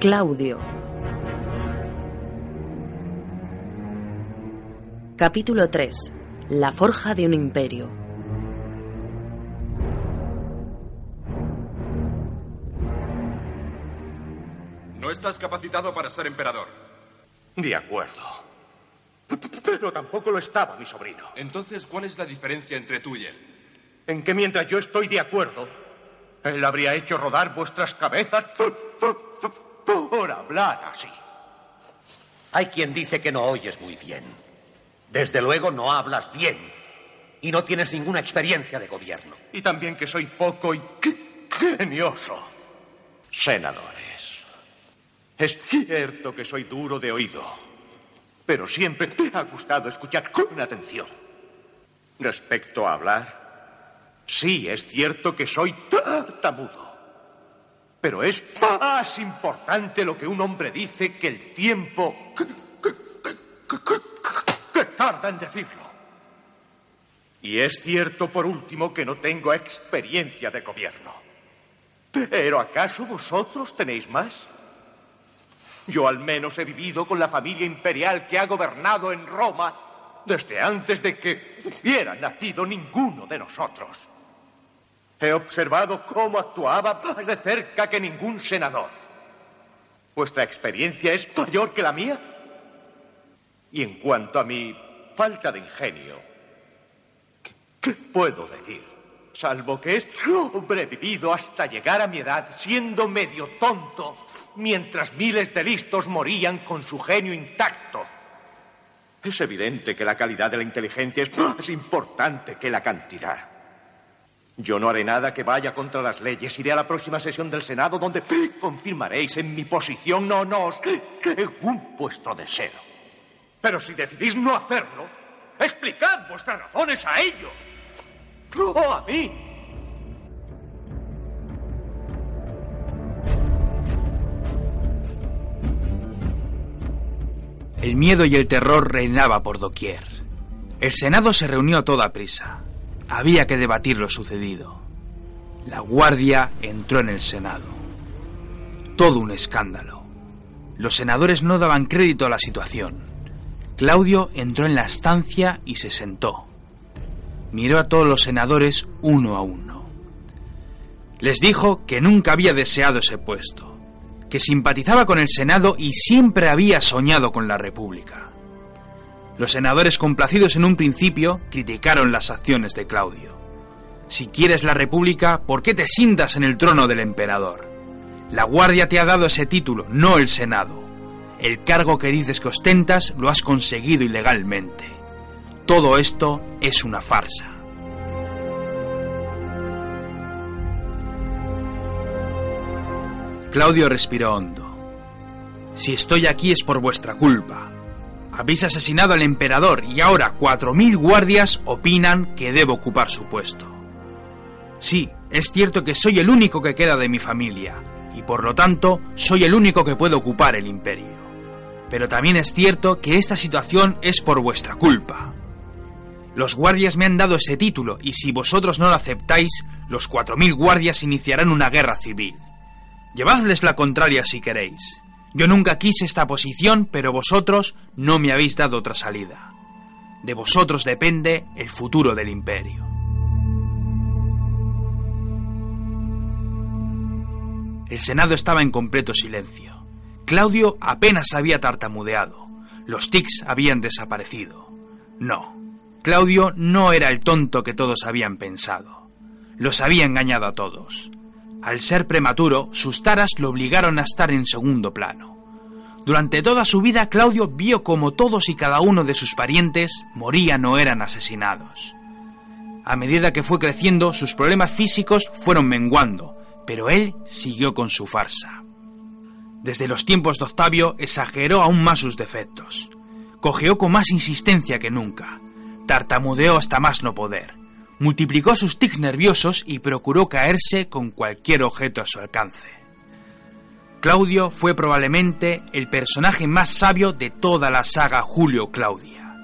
Claudio. Capítulo 3. La forja de un imperio. No estás capacitado para ser emperador. De acuerdo. Pero tampoco lo estaba mi sobrino. Entonces, ¿cuál es la diferencia entre tú y él? En que mientras yo estoy de acuerdo, él habría hecho rodar vuestras cabezas por hablar así. Hay quien dice que no oyes muy bien. Desde luego no hablas bien. Y no tienes ninguna experiencia de gobierno. Y también que soy poco y genioso. Senadores. Es cierto que soy duro de oído. Pero siempre me ha gustado escuchar con atención. Respecto a hablar, sí es cierto que soy tartamudo. Pero es más importante lo que un hombre dice que el tiempo que, tarda en decirlo. Y es cierto, por último, que no tengo experiencia de gobierno. Pero ¿acaso vosotros tenéis más? Yo al menos he vivido con la familia imperial que ha gobernado en Roma desde antes de que hubiera nacido ninguno de nosotros. He observado cómo actuaba más de cerca que ningún senador. ¿Vuestra experiencia es mayor que la mía? Y en cuanto a mi falta de ingenio, ¿qué, qué puedo decir? Salvo que he sobrevivido hasta llegar a mi edad siendo medio tonto, mientras miles de listos morían con su genio intacto. Es evidente que la calidad de la inteligencia es más importante que la cantidad. Yo no haré nada que vaya contra las leyes. Iré a la próxima sesión del Senado donde confirmaréis en mi posición. No, no os un puesto deseo. Pero si decidís no hacerlo, explicad vuestras razones a ellos. No a mí. El miedo y el terror reinaba por doquier. El Senado se reunió a toda prisa. Había que debatir lo sucedido. La guardia entró en el Senado. Todo un escándalo. Los senadores no daban crédito a la situación. Claudio entró en la estancia y se sentó. Miró a todos los senadores uno a uno. Les dijo que nunca había deseado ese puesto, que simpatizaba con el Senado y siempre había soñado con la República. Los senadores complacidos en un principio criticaron las acciones de Claudio. Si quieres la República, ¿por qué te sientas en el trono del emperador? La Guardia te ha dado ese título, no el Senado. El cargo que dices que ostentas lo has conseguido ilegalmente. Todo esto es una farsa. Claudio respiró hondo. Si estoy aquí es por vuestra culpa. Habéis asesinado al emperador y ahora cuatro mil guardias opinan que debo ocupar su puesto. Sí, es cierto que soy el único que queda de mi familia, y por lo tanto soy el único que puede ocupar el imperio. Pero también es cierto que esta situación es por vuestra culpa. Los guardias me han dado ese título, y si vosotros no lo aceptáis, los cuatro mil guardias iniciarán una guerra civil. Llevadles la contraria si queréis. Yo nunca quise esta posición, pero vosotros no me habéis dado otra salida. De vosotros depende el futuro del imperio. El Senado estaba en completo silencio. Claudio apenas había tartamudeado. Los tics habían desaparecido. No, Claudio no era el tonto que todos habían pensado. Los había engañado a todos. Al ser prematuro, sus taras lo obligaron a estar en segundo plano. Durante toda su vida, Claudio vio como todos y cada uno de sus parientes morían o eran asesinados. A medida que fue creciendo, sus problemas físicos fueron menguando, pero él siguió con su farsa. Desde los tiempos de Octavio exageró aún más sus defectos. Cogeó con más insistencia que nunca. Tartamudeó hasta más no poder multiplicó sus tics nerviosos y procuró caerse con cualquier objeto a su alcance. Claudio fue probablemente el personaje más sabio de toda la saga Julio Claudia.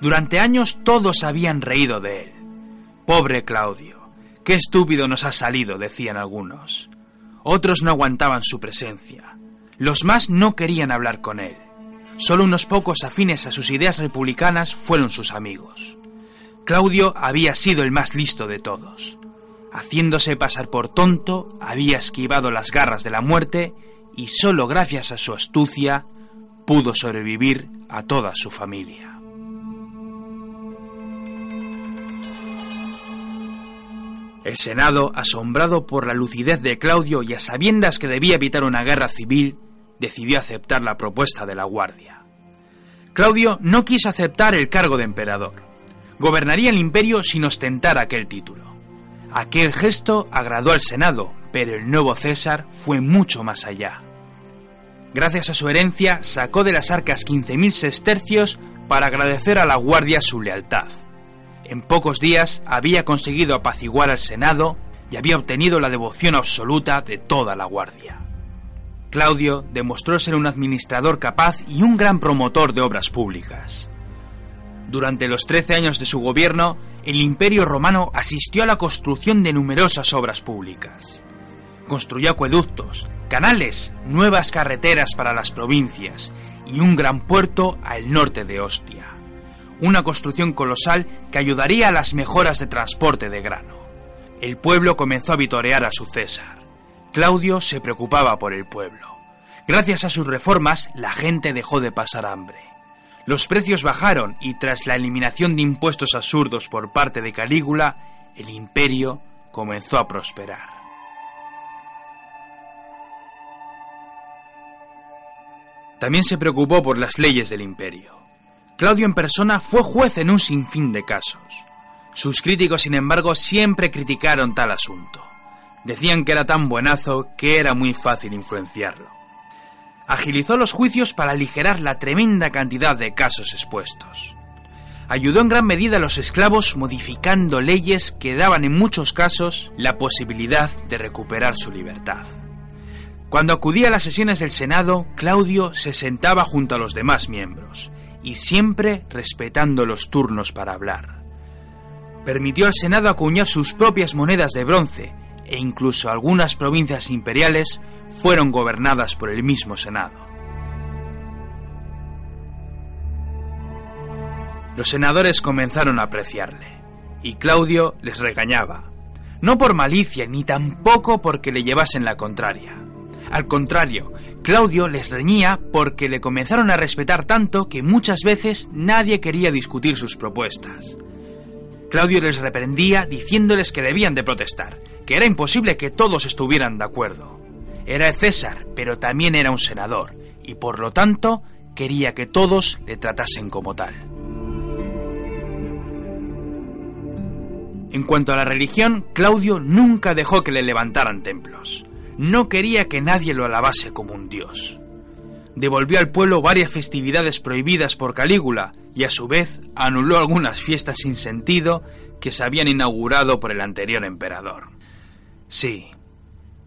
Durante años todos habían reído de él. Pobre Claudio, qué estúpido nos ha salido, decían algunos. Otros no aguantaban su presencia. Los más no querían hablar con él. Solo unos pocos afines a sus ideas republicanas fueron sus amigos. Claudio había sido el más listo de todos. Haciéndose pasar por tonto, había esquivado las garras de la muerte y solo gracias a su astucia pudo sobrevivir a toda su familia. El Senado, asombrado por la lucidez de Claudio y a sabiendas que debía evitar una guerra civil, decidió aceptar la propuesta de la Guardia. Claudio no quiso aceptar el cargo de emperador. Gobernaría el imperio sin ostentar aquel título. Aquel gesto agradó al Senado, pero el nuevo César fue mucho más allá. Gracias a su herencia, sacó de las arcas 15.000 sestercios para agradecer a la Guardia su lealtad. En pocos días había conseguido apaciguar al Senado y había obtenido la devoción absoluta de toda la Guardia. Claudio demostró ser un administrador capaz y un gran promotor de obras públicas. Durante los trece años de su gobierno, el Imperio Romano asistió a la construcción de numerosas obras públicas. Construyó acueductos, canales, nuevas carreteras para las provincias y un gran puerto al norte de Ostia una construcción colosal que ayudaría a las mejoras de transporte de grano. El pueblo comenzó a vitorear a su César. Claudio se preocupaba por el pueblo. Gracias a sus reformas, la gente dejó de pasar hambre. Los precios bajaron y tras la eliminación de impuestos absurdos por parte de Calígula, el imperio comenzó a prosperar. También se preocupó por las leyes del imperio. Claudio en persona fue juez en un sinfín de casos. Sus críticos, sin embargo, siempre criticaron tal asunto. Decían que era tan buenazo que era muy fácil influenciarlo. Agilizó los juicios para aligerar la tremenda cantidad de casos expuestos. Ayudó en gran medida a los esclavos modificando leyes que daban en muchos casos la posibilidad de recuperar su libertad. Cuando acudía a las sesiones del Senado, Claudio se sentaba junto a los demás miembros y siempre respetando los turnos para hablar. Permitió al Senado acuñar sus propias monedas de bronce e incluso algunas provincias imperiales fueron gobernadas por el mismo Senado. Los senadores comenzaron a apreciarle y Claudio les regañaba, no por malicia ni tampoco porque le llevasen la contraria. Al contrario, Claudio les reñía porque le comenzaron a respetar tanto que muchas veces nadie quería discutir sus propuestas. Claudio les reprendía diciéndoles que debían de protestar, que era imposible que todos estuvieran de acuerdo. Era César, pero también era un senador, y por lo tanto quería que todos le tratasen como tal. En cuanto a la religión, Claudio nunca dejó que le levantaran templos no quería que nadie lo alabase como un dios. Devolvió al pueblo varias festividades prohibidas por Calígula y a su vez anuló algunas fiestas sin sentido que se habían inaugurado por el anterior emperador. Sí,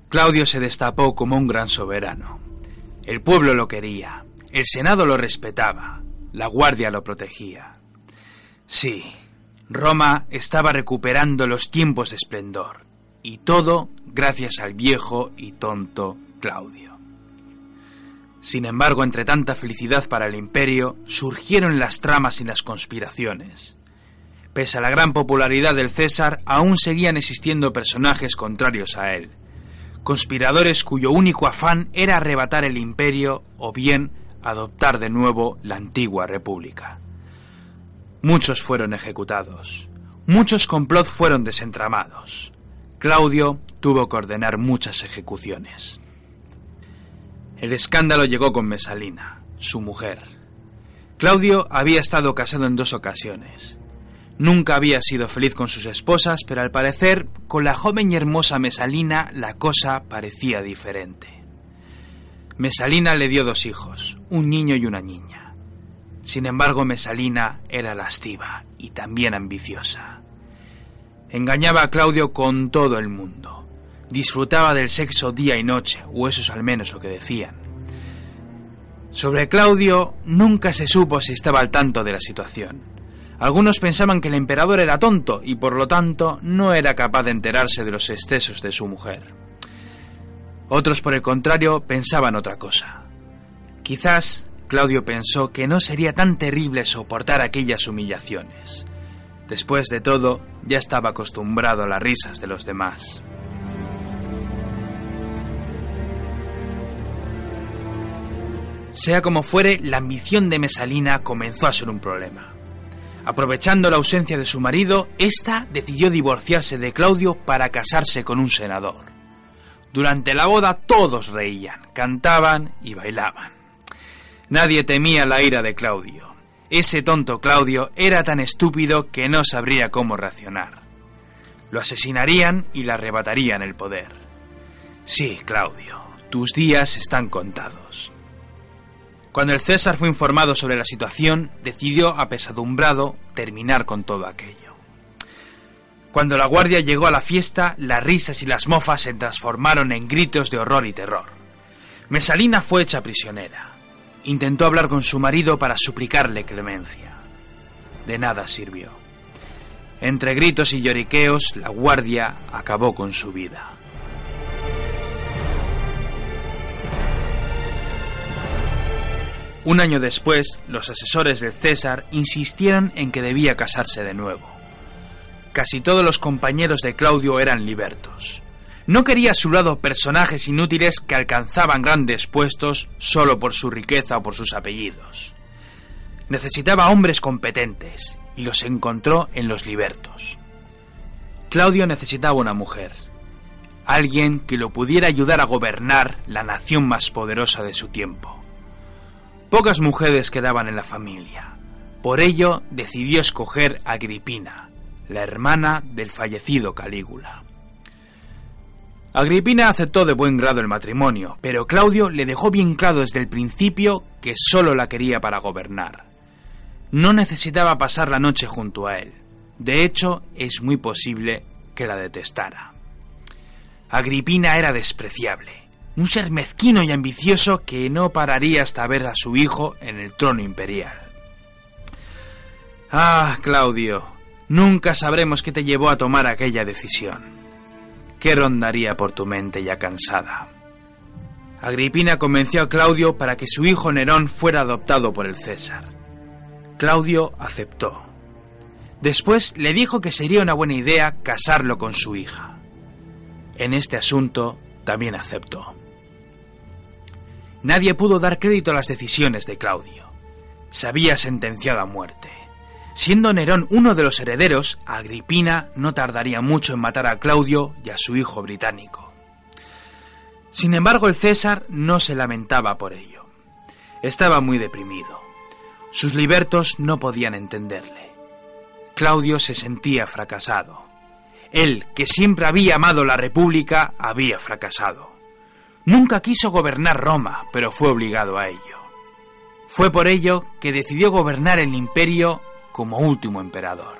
Claudio se destapó como un gran soberano. El pueblo lo quería, el Senado lo respetaba, la Guardia lo protegía. Sí, Roma estaba recuperando los tiempos de esplendor, y todo gracias al viejo y tonto Claudio. Sin embargo, entre tanta felicidad para el imperio, surgieron las tramas y las conspiraciones. Pese a la gran popularidad del César, aún seguían existiendo personajes contrarios a él, conspiradores cuyo único afán era arrebatar el imperio o bien adoptar de nuevo la antigua república. Muchos fueron ejecutados, muchos complots fueron desentramados. Claudio tuvo que ordenar muchas ejecuciones. El escándalo llegó con Mesalina, su mujer. Claudio había estado casado en dos ocasiones. Nunca había sido feliz con sus esposas, pero al parecer con la joven y hermosa Mesalina la cosa parecía diferente. Mesalina le dio dos hijos, un niño y una niña. Sin embargo, Mesalina era lasciva y también ambiciosa. Engañaba a Claudio con todo el mundo. Disfrutaba del sexo día y noche, o eso es al menos lo que decían. Sobre Claudio nunca se supo si estaba al tanto de la situación. Algunos pensaban que el emperador era tonto y por lo tanto no era capaz de enterarse de los excesos de su mujer. Otros, por el contrario, pensaban otra cosa. Quizás Claudio pensó que no sería tan terrible soportar aquellas humillaciones. Después de todo, ya estaba acostumbrado a las risas de los demás. Sea como fuere, la ambición de Mesalina comenzó a ser un problema. Aprovechando la ausencia de su marido, ésta decidió divorciarse de Claudio para casarse con un senador. Durante la boda todos reían, cantaban y bailaban. Nadie temía la ira de Claudio. Ese tonto Claudio era tan estúpido que no sabría cómo reaccionar. Lo asesinarían y le arrebatarían el poder. Sí, Claudio, tus días están contados. Cuando el César fue informado sobre la situación, decidió, apesadumbrado, terminar con todo aquello. Cuando la guardia llegó a la fiesta, las risas y las mofas se transformaron en gritos de horror y terror. Mesalina fue hecha prisionera. Intentó hablar con su marido para suplicarle clemencia. De nada sirvió. Entre gritos y lloriqueos, la guardia acabó con su vida. Un año después, los asesores del César insistieron en que debía casarse de nuevo. Casi todos los compañeros de Claudio eran libertos. No quería a su lado personajes inútiles que alcanzaban grandes puestos solo por su riqueza o por sus apellidos. Necesitaba hombres competentes y los encontró en los libertos. Claudio necesitaba una mujer, alguien que lo pudiera ayudar a gobernar la nación más poderosa de su tiempo. Pocas mujeres quedaban en la familia. Por ello decidió escoger a Agripina, la hermana del fallecido Calígula. Agripina aceptó de buen grado el matrimonio, pero Claudio le dejó bien claro desde el principio que solo la quería para gobernar. No necesitaba pasar la noche junto a él. De hecho, es muy posible que la detestara. Agripina era despreciable un ser mezquino y ambicioso que no pararía hasta ver a su hijo en el trono imperial. Ah, Claudio, nunca sabremos qué te llevó a tomar aquella decisión. ¿Qué rondaría por tu mente ya cansada? Agripina convenció a Claudio para que su hijo Nerón fuera adoptado por el César. Claudio aceptó. Después le dijo que sería una buena idea casarlo con su hija. En este asunto también aceptó. Nadie pudo dar crédito a las decisiones de Claudio. Se había sentenciado a muerte. Siendo Nerón uno de los herederos, Agripina no tardaría mucho en matar a Claudio y a su hijo británico. Sin embargo, el César no se lamentaba por ello. Estaba muy deprimido. Sus libertos no podían entenderle. Claudio se sentía fracasado. Él, que siempre había amado la República, había fracasado. Nunca quiso gobernar Roma, pero fue obligado a ello. Fue por ello que decidió gobernar el imperio como último emperador.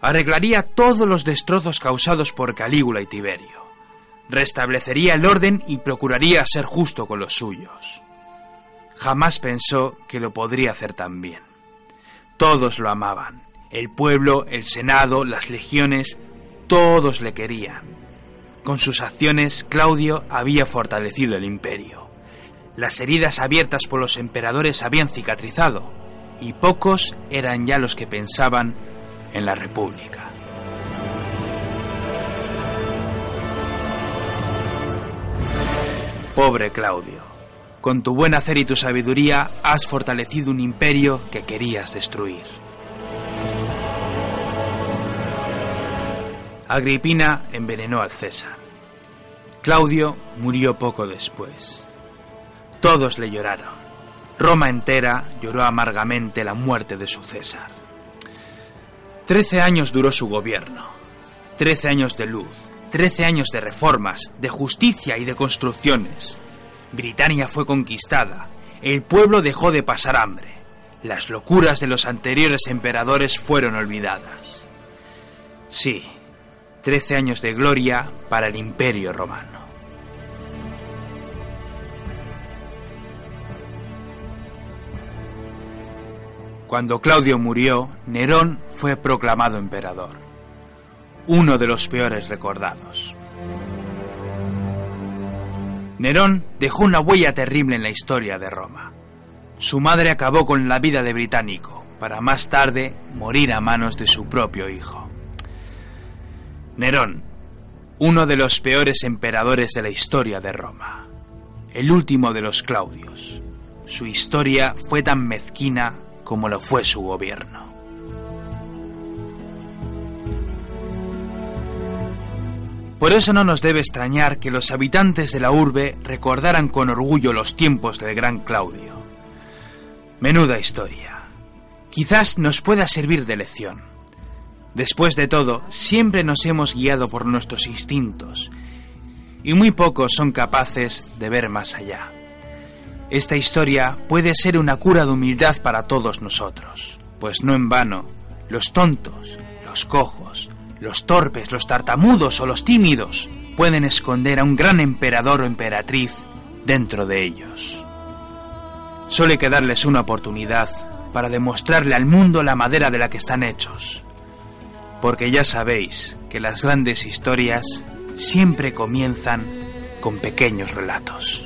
Arreglaría todos los destrozos causados por Calígula y Tiberio. Restablecería el orden y procuraría ser justo con los suyos. Jamás pensó que lo podría hacer tan bien. Todos lo amaban. El pueblo, el Senado, las legiones, todos le querían. Con sus acciones, Claudio había fortalecido el imperio. Las heridas abiertas por los emperadores habían cicatrizado, y pocos eran ya los que pensaban en la República. Pobre Claudio, con tu buen hacer y tu sabiduría has fortalecido un imperio que querías destruir. Agripina envenenó al César. Claudio murió poco después. Todos le lloraron. Roma entera lloró amargamente la muerte de su César. Trece años duró su gobierno. Trece años de luz, trece años de reformas, de justicia y de construcciones. Britania fue conquistada, el pueblo dejó de pasar hambre, las locuras de los anteriores emperadores fueron olvidadas. Sí, trece años de gloria para el imperio romano. Cuando Claudio murió, Nerón fue proclamado emperador, uno de los peores recordados. Nerón dejó una huella terrible en la historia de Roma. Su madre acabó con la vida de británico, para más tarde morir a manos de su propio hijo. Nerón, uno de los peores emperadores de la historia de Roma, el último de los Claudios. Su historia fue tan mezquina como lo fue su gobierno. Por eso no nos debe extrañar que los habitantes de la urbe recordaran con orgullo los tiempos del gran Claudio. Menuda historia. Quizás nos pueda servir de lección. Después de todo, siempre nos hemos guiado por nuestros instintos, y muy pocos son capaces de ver más allá. Esta historia puede ser una cura de humildad para todos nosotros, pues no en vano, los tontos, los cojos, los torpes, los tartamudos o los tímidos pueden esconder a un gran emperador o emperatriz dentro de ellos. Solo hay que darles una oportunidad para demostrarle al mundo la madera de la que están hechos. Porque ya sabéis que las grandes historias siempre comienzan con pequeños relatos.